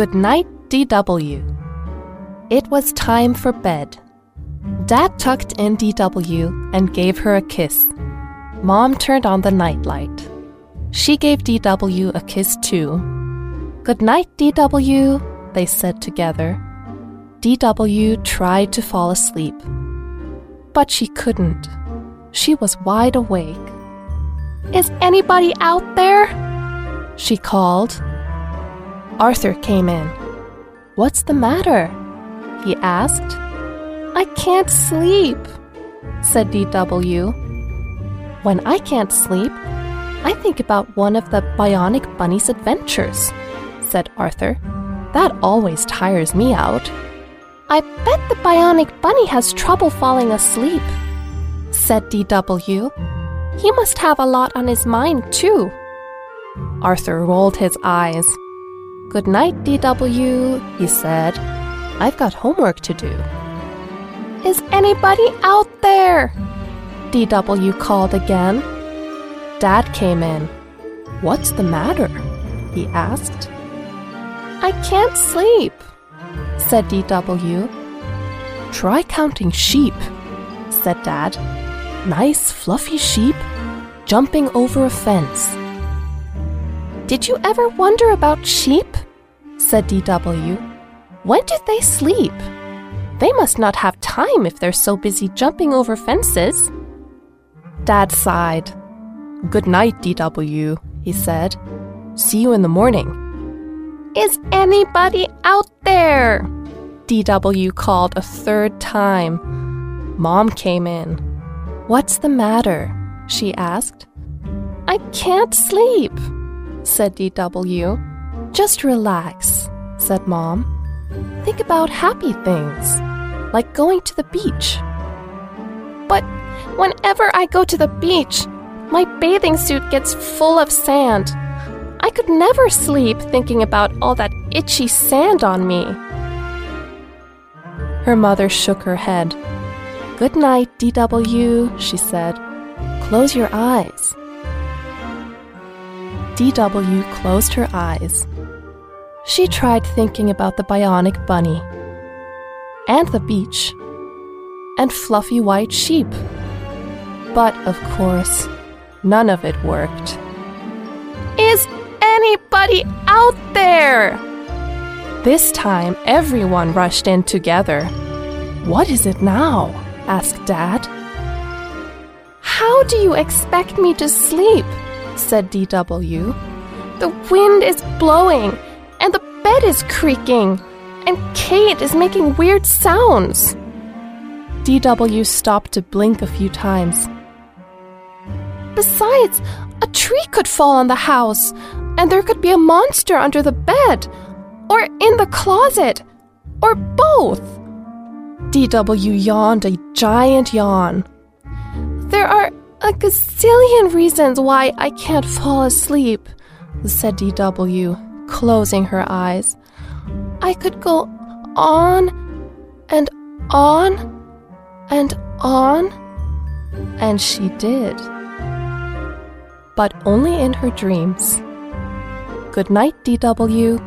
Good night, DW. It was time for bed. Dad tucked in DW and gave her a kiss. Mom turned on the nightlight. She gave DW a kiss too. Good night, DW, they said together. DW tried to fall asleep, but she couldn't. She was wide awake. Is anybody out there? She called. Arthur came in. What's the matter? He asked. I can't sleep, said DW. When I can't sleep, I think about one of the Bionic Bunny's adventures, said Arthur. That always tires me out. I bet the Bionic Bunny has trouble falling asleep, said DW. He must have a lot on his mind, too. Arthur rolled his eyes. Good night, DW, he said. I've got homework to do. Is anybody out there? DW called again. Dad came in. What's the matter? he asked. I can't sleep, said DW. Try counting sheep, said Dad. Nice fluffy sheep jumping over a fence. Did you ever wonder about sheep? Said DW. When do they sleep? They must not have time if they're so busy jumping over fences. Dad sighed. Good night, DW, he said. See you in the morning. Is anybody out there? DW called a third time. Mom came in. What's the matter? she asked. I can't sleep, said DW. Just relax, said Mom. Think about happy things, like going to the beach. But whenever I go to the beach, my bathing suit gets full of sand. I could never sleep thinking about all that itchy sand on me. Her mother shook her head. Good night, DW, she said. Close your eyes. DW closed her eyes. She tried thinking about the bionic bunny, and the beach, and fluffy white sheep. But of course, none of it worked. Is anybody out there? This time, everyone rushed in together. What is it now? asked Dad. How do you expect me to sleep? said DW. The wind is blowing, bed is creaking, and Kate is making weird sounds. DW stopped to blink a few times. Besides, a tree could fall on the house, and there could be a monster under the bed, or in the closet, or both. DW yawned a giant yawn. There are a gazillion reasons why I can't fall asleep, said DW, closing her eyes. I could go on and on and on, and she did. But only in her dreams. Good night, DW.